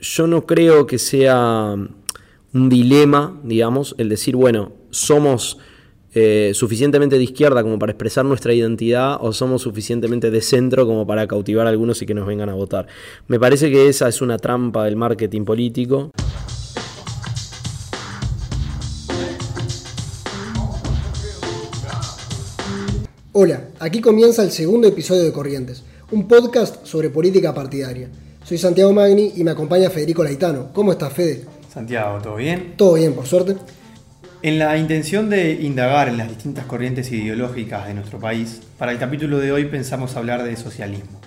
yo no creo que sea un dilema, digamos, el decir, bueno, somos eh, suficientemente de izquierda como para expresar nuestra identidad o somos suficientemente de centro como para cautivar a algunos y que nos vengan a votar. Me parece que esa es una trampa del marketing político. Hola, aquí comienza el segundo episodio de Corrientes, un podcast sobre política partidaria. Soy Santiago Magni y me acompaña Federico Laitano. ¿Cómo estás, Fede? Santiago, ¿todo bien? Todo bien, por suerte. En la intención de indagar en las distintas corrientes ideológicas de nuestro país, para el capítulo de hoy pensamos hablar de socialismo.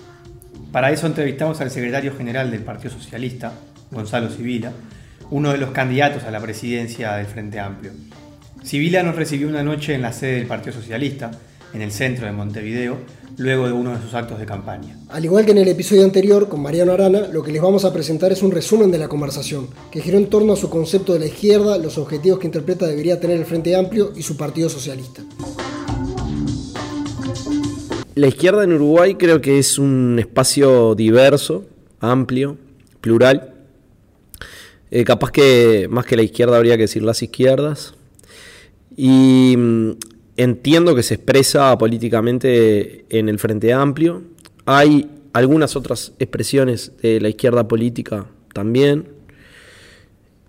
Para eso entrevistamos al secretario general del Partido Socialista, Gonzalo Sibila, uno de los candidatos a la presidencia del Frente Amplio. Sibila nos recibió una noche en la sede del Partido Socialista, en el centro de Montevideo, luego de uno de sus actos de campaña. Al igual que en el episodio anterior con Mariano Arana, lo que les vamos a presentar es un resumen de la conversación, que giró en torno a su concepto de la izquierda, los objetivos que interpreta debería tener el Frente Amplio y su Partido Socialista. La izquierda en Uruguay creo que es un espacio diverso, amplio, plural. Eh, capaz que más que la izquierda habría que decir las izquierdas. Y mm, entiendo que se expresa políticamente en el Frente Amplio. Hay algunas otras expresiones de la izquierda política también.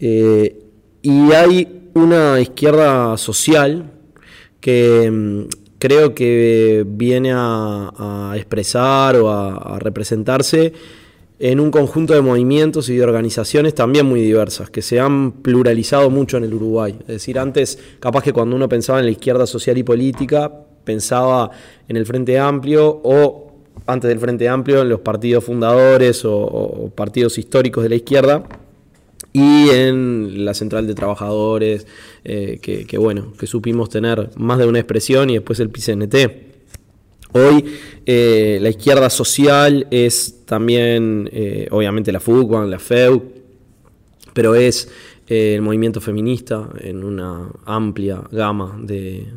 Eh, y hay una izquierda social que mm, creo que viene a, expresar o a representarse en un conjunto de movimientos y de organizaciones también muy diversas, que se han pluralizado mucho en el Uruguay. Es decir, antes, capaz que cuando uno pensaba en la izquierda social y política, pensaba en el Frente Amplio o antes del Frente Amplio en los partidos fundadores o, partidos históricos de la izquierda y en la central de trabajadores, eh, que, bueno, que supimos tener más de una expresión y después el PCNT. Hoy eh, la izquierda social es también, eh, obviamente, la FUCUAN, la FEU, pero es eh, el movimiento feminista en una amplia gama de,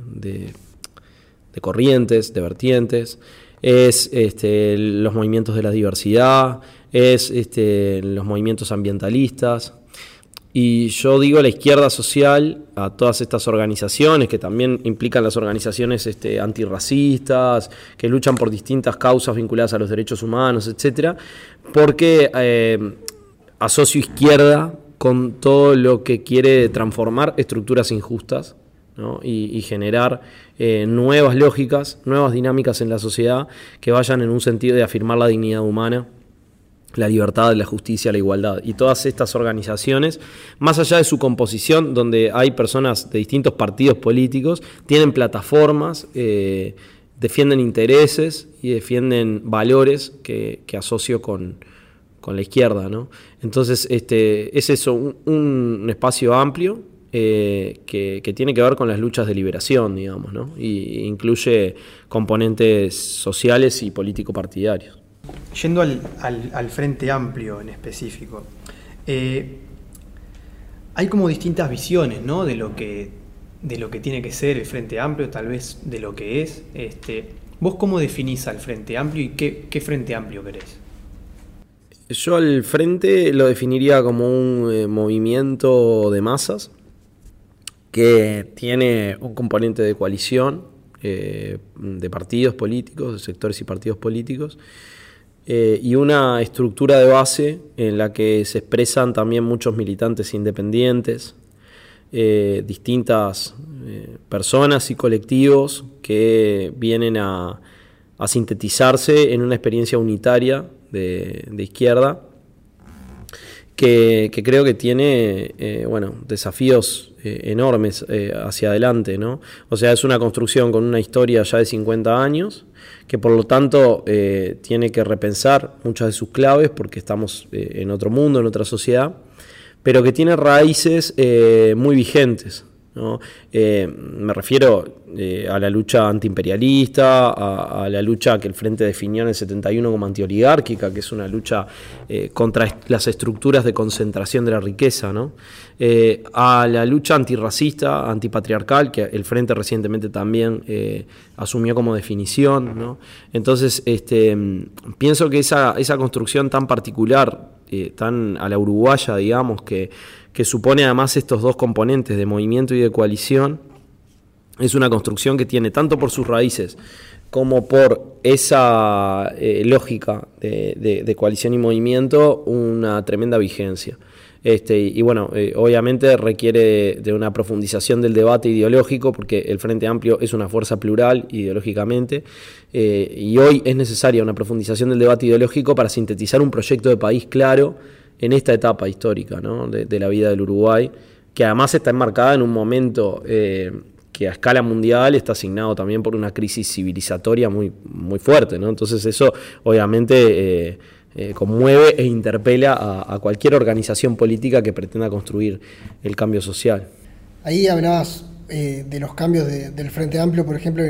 corrientes, de vertientes, es este, los movimientos de la diversidad, es este, los movimientos ambientalistas, y yo digo la izquierda social a todas estas organizaciones, que también implican las organizaciones este, antirracistas, que luchan por distintas causas vinculadas a los derechos humanos, etcétera, porque eh, asocio izquierda con todo lo que quiere transformar estructuras injustas y, generar eh, nuevas lógicas, nuevas dinámicas en la sociedad que vayan en un sentido de afirmar la dignidad humana la libertad, la justicia, la igualdad. Y todas estas organizaciones, más allá de su composición, donde hay personas de distintos partidos políticos, tienen plataformas, eh, defienden intereses y defienden valores que, asocio con, la izquierda. ¿no? Entonces, este, es eso, un, espacio amplio eh, que, que, tiene que ver con las luchas de liberación, digamos, ¿no? y incluye componentes sociales y político-partidarios. Yendo al, Frente Amplio en específico, eh, hay como distintas visiones ¿no? de, lo que, de lo que tiene que ser el Frente Amplio, tal vez de lo que es. Este, ¿Vos cómo definís al Frente Amplio y qué, Frente Amplio querés? Yo al Frente lo definiría como un eh, movimiento de masas que tiene un componente de coalición eh, de partidos políticos, de sectores y partidos políticos, eh, y una estructura de base en la que se expresan también muchos militantes independientes, eh, distintas eh, personas y colectivos que vienen a, sintetizarse en una experiencia unitaria de, izquierda que, creo que tiene bueno, desafíos enormes hacia adelante. ¿no? O sea, es una construcción con una historia ya de 50 años que por lo tanto eh, tiene que repensar muchas de sus claves porque estamos eh, en otro mundo, en otra sociedad, pero que tiene raíces eh, muy vigentes. Eh, me refiero eh, a la lucha antiimperialista, a, la lucha que el Frente definió en el 71 como antioligárquica, que es una lucha eh, contra las estructuras de concentración de la riqueza, a la lucha antirracista, antipatriarcal, que el Frente recientemente también asumió como definición. Entonces, este, pienso que esa, esa construcción tan particular, tan a la uruguaya, digamos, que que supone además estos dos componentes de movimiento y de coalición, es una construcción que tiene tanto por sus raíces como por esa eh, lógica de, coalición y movimiento una tremenda vigencia. Este, y bueno, eh, obviamente requiere de, una profundización del debate ideológico, porque el Frente Amplio es una fuerza plural ideológicamente, eh, y hoy es necesaria una profundización del debate ideológico para sintetizar un proyecto de país claro en esta etapa histórica de, la vida del Uruguay, que además está enmarcada en un momento eh, que a escala mundial está asignado también por una crisis civilizatoria muy, muy fuerte. Entonces eso obviamente eh, eh, conmueve e interpela a, cualquier organización política que pretenda construir el cambio social. Ahí hablabas de los cambios del Frente Amplio, por ejemplo,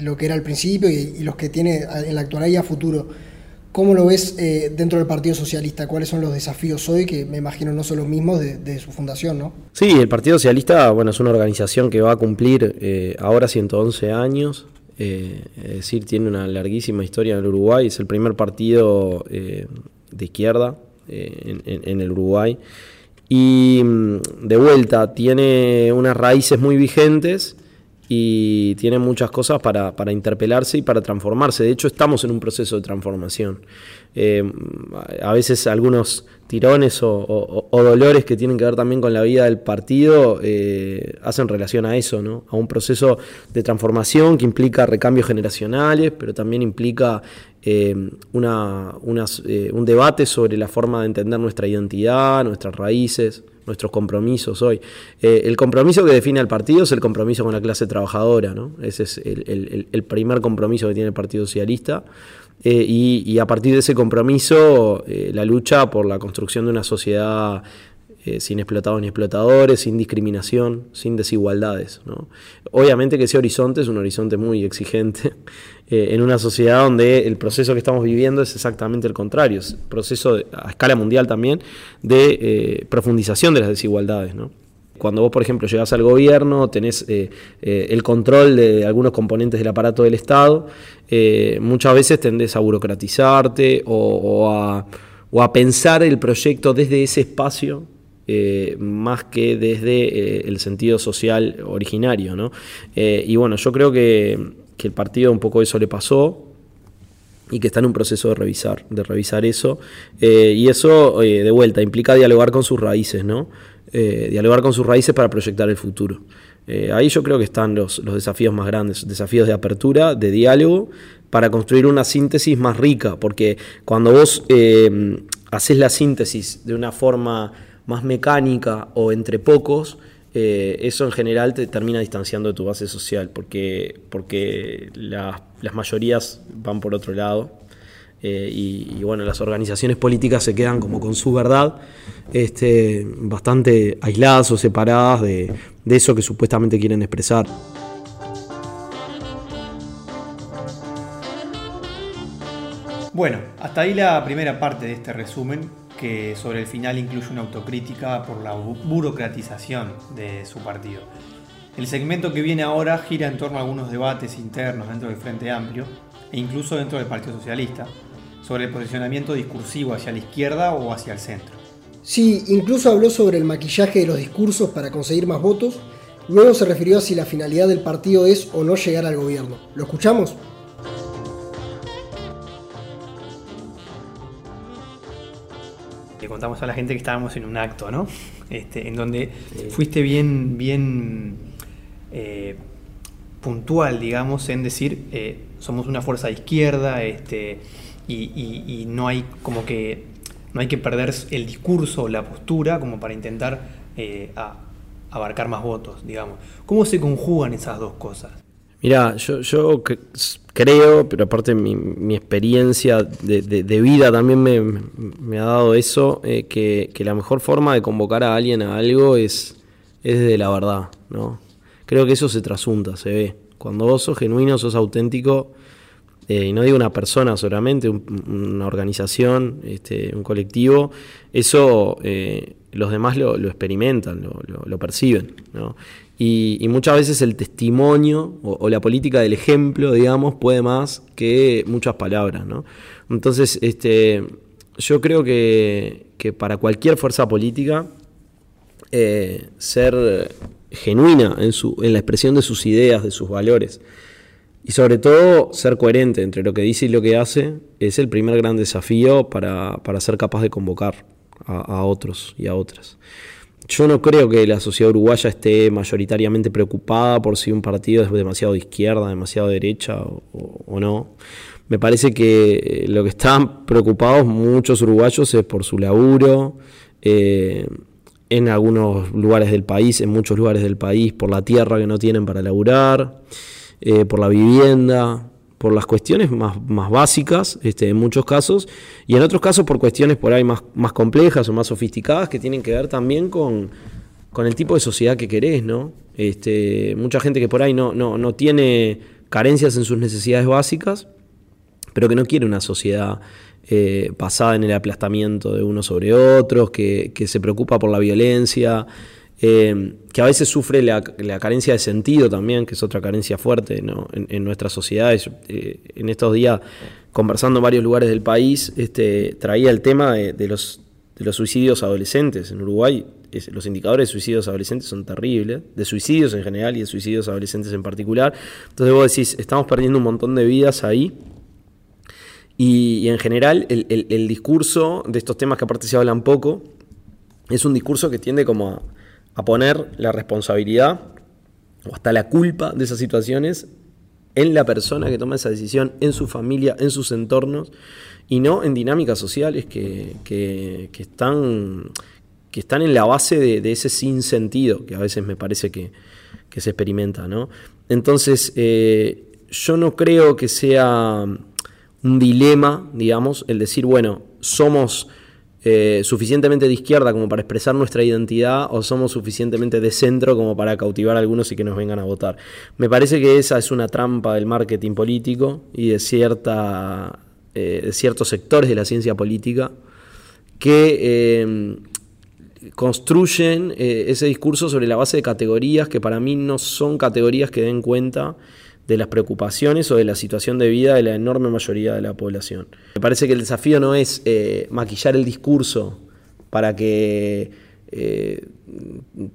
lo que era al principio y, y los que tiene en la actualidad y a futuro. ¿Cómo lo ves eh, dentro del Partido Socialista? ¿Cuáles son los desafíos hoy, que me imagino no son los mismos de, su fundación, ¿no? Sí, el Partido Socialista, bueno, es una organización que va a cumplir eh, ahora 111 años, eh, es decir, tiene una larguísima historia en el Uruguay, es el primer partido de izquierda en, el Uruguay. Y mm, de vuelta, tiene unas raíces muy vigentes y tiene muchas cosas para, interpelarse y para transformarse. De hecho, estamos en un proceso de transformación. Eh, a veces algunos tirones o, dolores que tienen que ver también con la vida del partido eh, hacen relación a eso, ¿no? a un proceso de transformación que implica recambios generacionales, pero también implica eh, una, un debate sobre la forma de entender nuestra identidad, nuestras raíces, nuestros compromisos hoy. Eh, el compromiso que define al partido es el compromiso con la clase trabajadora, ¿no? Ese es el, primer compromiso que tiene el Partido Socialista. Eh, y, a partir de ese compromiso, eh, la lucha por la construcción de una sociedad sin explotados ni explotadores, sin discriminación, sin desigualdades. Obviamente que ese horizonte es un horizonte muy exigente eh, en una sociedad donde el proceso que estamos viviendo es exactamente el contrario, es un proceso a escala mundial también de eh, profundización de las desigualdades. Cuando vos, por ejemplo, llegas al gobierno, tenés eh, el control de algunos componentes del aparato del Estado, muchas veces tendés a burocratizarte o, a, pensar el proyecto desde ese espacio más que desde el sentido social originario. y bueno, yo creo que que el partido un poco eso le pasó y que está en un proceso de revisar, de revisar eso. Eh, y eso, eh, de vuelta, implica dialogar con sus raíces, ¿no? Eh, dialogar con sus raíces para proyectar el futuro. ahí yo creo que están los, los, desafíos más grandes, desafíos de apertura, de diálogo, para construir una síntesis más rica, porque cuando vos haces la síntesis de una forma más mecánica o entre pocos, eh, eso en general te termina distanciando de tu base social, porque, porque las mayorías van por otro lado. Eh, y, bueno, las organizaciones políticas se quedan como con su verdad, este, bastante aisladas o separadas de, de eso que supuestamente quieren expresar. Bueno, hasta ahí la primera parte de este resumen que sobre el final incluye una autocrítica por la burocratización de su partido. El segmento que viene ahora gira en torno a algunos debates internos dentro del Frente Amplio e incluso dentro del Partido Socialista sobre el posicionamiento discursivo hacia la izquierda o hacia el centro. Sí, incluso habló sobre el maquillaje de los discursos para conseguir más votos. Luego se refirió a si la finalidad del partido es o no llegar al gobierno. ¿Lo escuchamos? Contamos a la gente que estábamos en un acto, ¿no? Este, en donde fuiste bien, bien eh, puntual, digamos, en decir, eh, somos una fuerza de izquierda, este, y, no hay como que no hay que perder el discurso, la postura, como para intentar eh, abarcar más votos, digamos. ¿Cómo se conjugan esas dos cosas? Mira, yo, yo creo, pero aparte mi, mi experiencia de, vida también me, ha dado eso, eh, que, la mejor forma de convocar a alguien a algo es, es desde la verdad, ¿no? creo que eso se trasunta, se ve. Cuando vos sos genuino, sos auténtico, eh, y no digo una persona solamente, una organización, este, un colectivo, eso eh, los demás lo, experimentan, lo, perciben. Y, muchas veces el testimonio o, la política del ejemplo, digamos, puede más que muchas palabras. Entonces, este, yo creo que, para cualquier fuerza política, eh, ser genuina en, su, en la expresión de sus ideas, de sus valores, y sobre todo ser coherente entre lo que dice y lo que hace, es el primer gran desafío para, ser capaz de convocar a, otros y a otras. Yo no creo que la sociedad uruguaya esté mayoritariamente preocupada por si un partido es demasiado de izquierda, demasiado de derecha o no. Me parece que lo que están preocupados muchos uruguayos es por su laburo, eh, en algunos lugares del país, en muchos lugares del país, por la tierra que no tienen para laburar, eh, por la vivienda, por las cuestiones más, más básicas, este, en muchos casos, y en otros casos por cuestiones por ahí más, más complejas o más sofisticadas que tienen que ver también con, con el tipo de sociedad que querés, ¿no? Este, mucha gente que por ahí no, no, no tiene carencias en sus necesidades básicas, pero que no quiere una sociedad eh, basada en el aplastamiento de unos sobre otros, que, se preocupa por la violencia, eh, que a veces sufre la, carencia de sentido también, que es otra carencia fuerte en, nuestras sociedades. Eh, en estos días, conversando en varios lugares del país, este, traía el tema de, los, de los suicidios adolescentes. En Uruguay los indicadores de suicidios adolescentes son terribles, de suicidios en general y de suicidios adolescentes en particular. Entonces vos decís, estamos perdiendo un montón de vidas ahí y, en general el, discurso de estos temas que aparte se hablan poco es un discurso que tiende como a, poner la responsabilidad o hasta la culpa de esas situaciones en la persona que toma esa decisión, en su familia, en sus entornos, y no en dinámicas sociales que, están, que están en la base de, ese sinsentido que a veces me parece que, se experimenta. ¿no? Entonces, eh, yo no creo que sea un dilema, digamos, el decir, bueno, somos eh, suficientemente de izquierda como para expresar nuestra identidad o somos suficientemente de centro como para cautivar a algunos y que nos vengan a votar. Me parece que esa es una trampa del marketing político y de, cierta, eh, de ciertos sectores de la ciencia política que eh, construyen ese discurso sobre la base de categorías que para mí no son categorías que den cuenta de las preocupaciones o de la situación de vida de la enorme mayoría de la población. Me parece que el desafío no es eh, maquillar el discurso para que eh,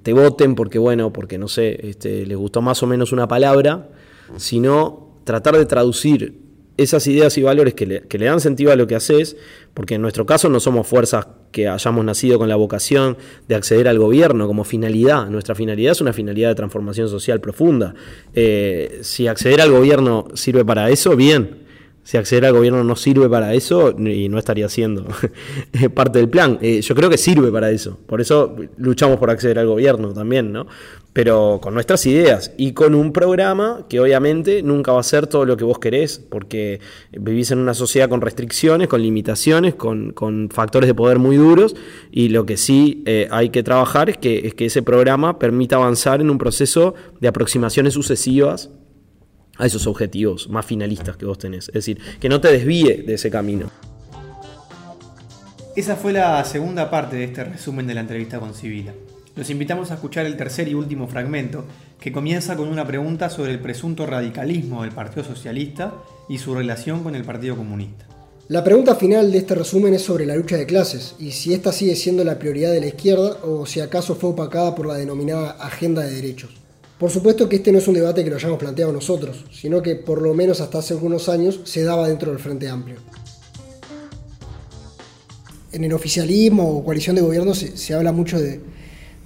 te voten porque, bueno, porque no sé, este, les gustó más o menos una palabra, sino tratar de traducir esas ideas y valores que le, que le, dan sentido a lo que haces, porque en nuestro caso no somos fuerzas que hayamos nacido con la vocación de acceder al gobierno como finalidad. Nuestra finalidad es una finalidad de transformación social profunda. Eh, si acceder al gobierno sirve para eso, bien si acceder al gobierno no sirve para eso, y no estaría siendo parte del plan. Eh, yo creo que sirve para eso. Por eso luchamos por acceder al gobierno también, ¿no? Pero con nuestras ideas y con un programa que obviamente nunca va a ser todo lo que vos querés, porque vivís en una sociedad con restricciones, con limitaciones, con, factores de poder muy duros, y lo que sí eh, hay que trabajar es que, es que ese programa permita avanzar en un proceso de aproximaciones sucesivas a esos objetivos más finalistas que vos tenés. Es decir, que no te desvíe de ese camino. Esa fue la segunda parte de este resumen de la entrevista con Sibila. Los invitamos a escuchar el tercer y último fragmento, que comienza con una pregunta sobre el presunto radicalismo del Partido Socialista y su relación con el Partido Comunista. La pregunta final de este resumen es sobre la lucha de clases y si esta sigue siendo la prioridad de la izquierda o si acaso fue opacada por la denominada agenda de derechos. Por supuesto que este no es un debate que lo hayamos planteado nosotros, sino que por lo menos hasta hace algunos años se daba dentro del Frente Amplio. En el oficialismo o coalición de gobierno se, habla mucho de,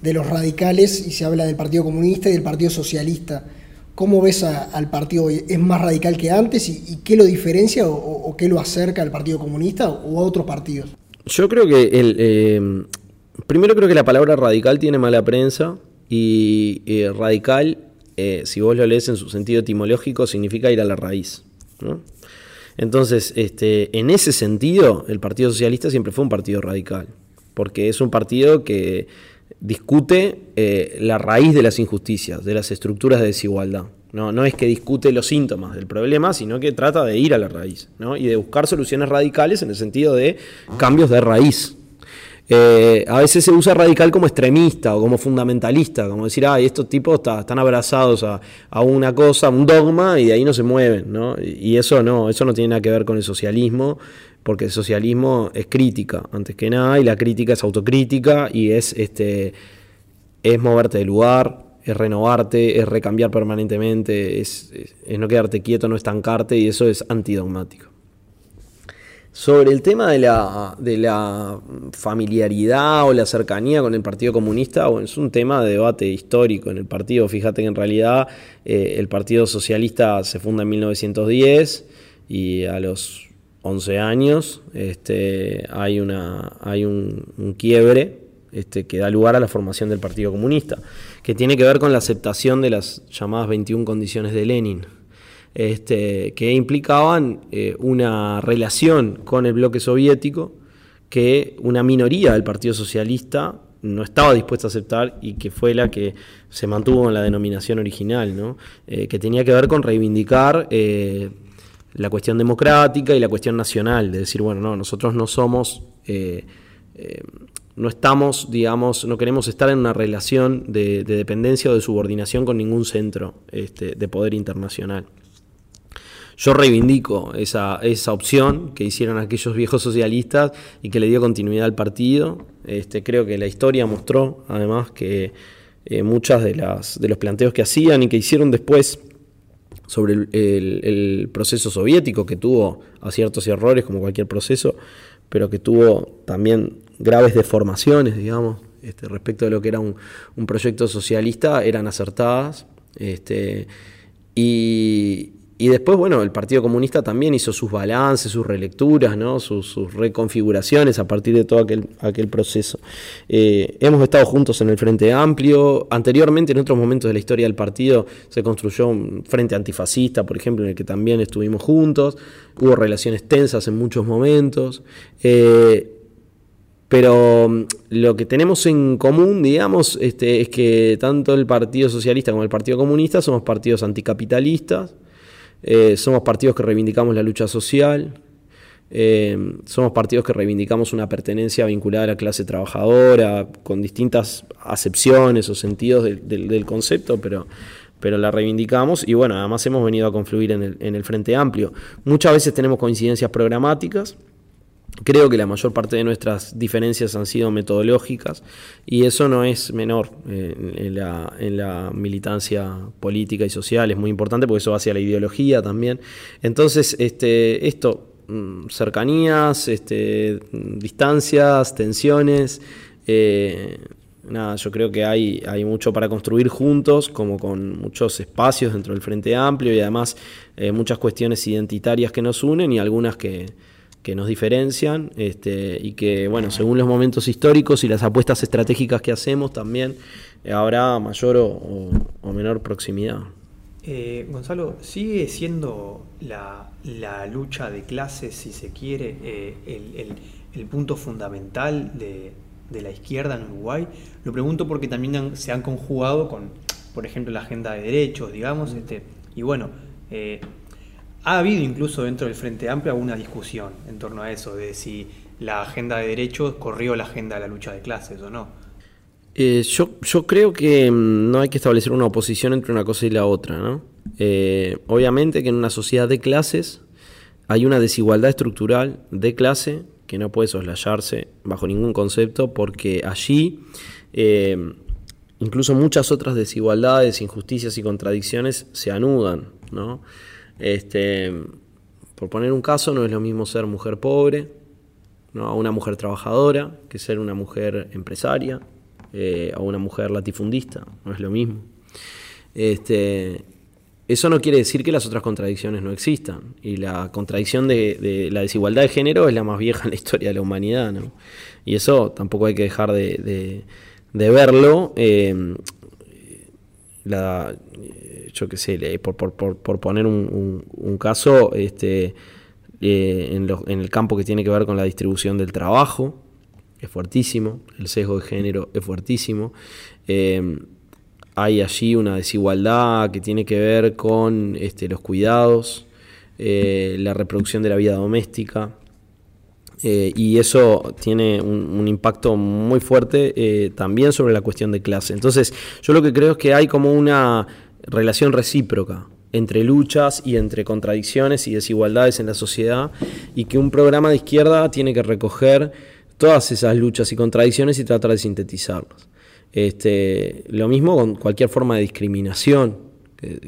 los radicales y se habla del Partido Comunista y del Partido Socialista. ¿Cómo ves al partido hoy? ¿Es más radical que antes y, qué lo diferencia o, qué lo acerca al Partido Comunista o a otros partidos? Yo creo que el, eh, primero creo que la palabra radical tiene mala prensa y radical, eh, si vos lo lees en su sentido etimológico, significa ir a la raíz. Entonces, este, en ese sentido, el Partido Socialista siempre fue un partido radical, porque es un partido que discute eh, la raíz de las injusticias, de las estructuras de desigualdad. No, no es que discute los síntomas del problema, sino que trata de ir a la raíz ¿no? y de buscar soluciones radicales en el sentido de cambios de raíz. Eh, a veces se usa radical como extremista o como fundamentalista, como decir, ay, estos tipos están abrazados a, una cosa, a un dogma, y de ahí no se mueven, ¿no? Y eso no, eso no tiene nada que ver con el socialismo, porque el socialismo es crítica, antes que nada, y la crítica es autocrítica y es, este, es moverte de lugar, es renovarte, es recambiar permanentemente, es, es no quedarte quieto, no estancarte, y eso es antidogmático. Sobre el tema de la, de la familiaridad o la cercanía con el Partido Comunista, bueno, es un tema de debate histórico en el partido. Fíjate que en realidad eh, el Partido Socialista se funda en 1910 y a los 11 años este, hay, una, hay un, quiebre este, que da lugar a la formación del Partido Comunista, que tiene que ver con la aceptación de las llamadas 21 condiciones de Lenin este, que implicaban eh, una relación con el bloque soviético que una minoría del Partido Socialista no estaba dispuesta a aceptar y que fue la que se mantuvo en la denominación original, ¿no? Eh, que tenía que ver con reivindicar eh, la cuestión democrática y la cuestión nacional, de decir, bueno, no, nosotros no somos, no estamos, digamos, no queremos estar en una relación de, dependencia o de subordinación con ningún centro este, de poder internacional. Yo reivindico esa, esa opción que hicieron aquellos viejos socialistas y que le dio continuidad al partido. Este, creo que la historia mostró, además, que eh, muchas de, las, de los planteos que hacían y que hicieron después sobre el, proceso soviético, que tuvo aciertos y errores como cualquier proceso, pero que tuvo también graves deformaciones, digamos, este, respecto de lo que era un, un proyecto socialista, eran acertadas. Este, y, y después, bueno, el Partido Comunista también hizo sus balances, sus relecturas, ¿no? sus, reconfiguraciones a partir de todo aquel, aquel proceso. Eh, hemos estado juntos en el Frente Amplio. Anteriormente, en otros momentos de la historia del partido, se construyó un Frente Antifascista, por ejemplo, en el que también estuvimos juntos. Hubo relaciones tensas en muchos momentos. Eh, pero mm, lo que tenemos en común, digamos, este, es que tanto el Partido Socialista como el Partido Comunista somos partidos anticapitalistas eh, somos partidos que reivindicamos la lucha social, eh, somos partidos que reivindicamos una pertenencia vinculada a la clase trabajadora, con distintas acepciones o sentidos del, concepto, pero, pero la reivindicamos y bueno, además hemos venido a confluir en el, en el Frente Amplio. Muchas veces tenemos coincidencias programáticas, Creo que la mayor parte de nuestras diferencias han sido metodológicas y eso no es menor eh, en, la, militancia política y social, es muy importante porque eso va hacia la ideología también. Entonces, este, esto, mm, cercanías, este, distancias, tensiones, eh, nada, yo creo que hay, hay mucho para construir juntos, como con muchos espacios dentro del Frente Amplio y además eh, muchas cuestiones identitarias que nos unen y algunas que que nos diferencian este, y que, bueno, según los momentos históricos y las apuestas estratégicas que hacemos, también habrá mayor o, menor proximidad. Eh, Gonzalo, ¿sigue siendo la, lucha de clases, si se quiere, eh, el, punto fundamental de, la izquierda en Uruguay? Lo pregunto porque también se han conjugado con, por ejemplo, la agenda de derechos, digamos, este, y bueno, eh, ha habido incluso dentro del Frente Amplio alguna discusión en torno a eso, de si la agenda de derechos corrió la agenda de la lucha de clases o no. Eh, yo, yo, creo que mm, no hay que establecer una oposición entre una cosa y la otra. ¿no? Eh, obviamente que en una sociedad de clases hay una desigualdad estructural de clase que no puede soslayarse bajo ningún concepto porque allí eh, incluso muchas otras desigualdades, injusticias y contradicciones se anudan. ¿no? Este, por poner un caso, no es lo mismo ser mujer pobre, ¿no? una mujer trabajadora, que ser una mujer empresaria, eh, o una mujer latifundista, no es lo mismo. Este, eso no quiere decir que las otras contradicciones no existan. Y la contradicción de, la desigualdad de género es la más vieja en la historia de la humanidad. Y eso tampoco hay que dejar de, verlo. Eh, la, yo qué sé, por, por, poner un, caso, este, eh, en, en, el campo que tiene que ver con la distribución del trabajo, es fuertísimo, el sesgo de género es fuertísimo. Eh, hay allí una desigualdad que tiene que ver con este, los cuidados, eh, la reproducción de la vida doméstica. Eh, y eso tiene un, impacto muy fuerte también sobre la cuestión de clase. Entonces, yo lo que creo es que hay como una relación recíproca entre luchas y entre contradicciones y desigualdades en la sociedad y que un programa de izquierda tiene que recoger todas esas luchas y contradicciones y tratar de sintetizarlas. Este, lo mismo con cualquier forma de discriminación,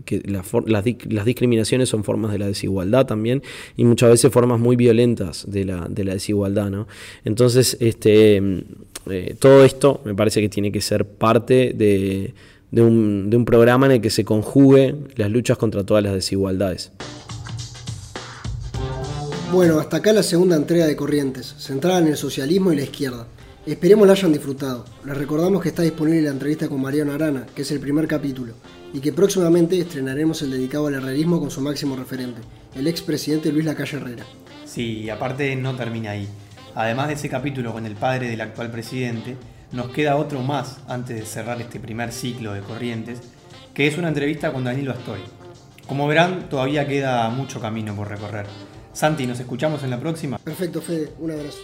que, las, discriminaciones son formas de la desigualdad también y muchas veces formas muy violentas de la, desigualdad. ¿no? Entonces, este, eh, todo esto me parece que tiene que ser parte de, de un, de un programa en el que se conjuguen las luchas contra todas las desigualdades. Bueno, hasta acá la segunda entrega de Corrientes, centrada en el socialismo y la izquierda. Esperemos la hayan disfrutado. Les recordamos que está disponible la entrevista con Mariano Arana, que es el primer capítulo, y que próximamente estrenaremos el dedicado al herrerismo con su máximo referente, el expresidente Luis Lacalle Herrera. Sí, aparte no termina ahí. Además de ese capítulo con el padre del actual presidente, nos queda otro más antes de cerrar este primer ciclo de Corrientes, que es una entrevista con Danilo Astoy. Como verán, todavía queda mucho camino por recorrer. Santi, ¿nos escuchamos en la próxima? Perfecto, Fede. Un abrazo.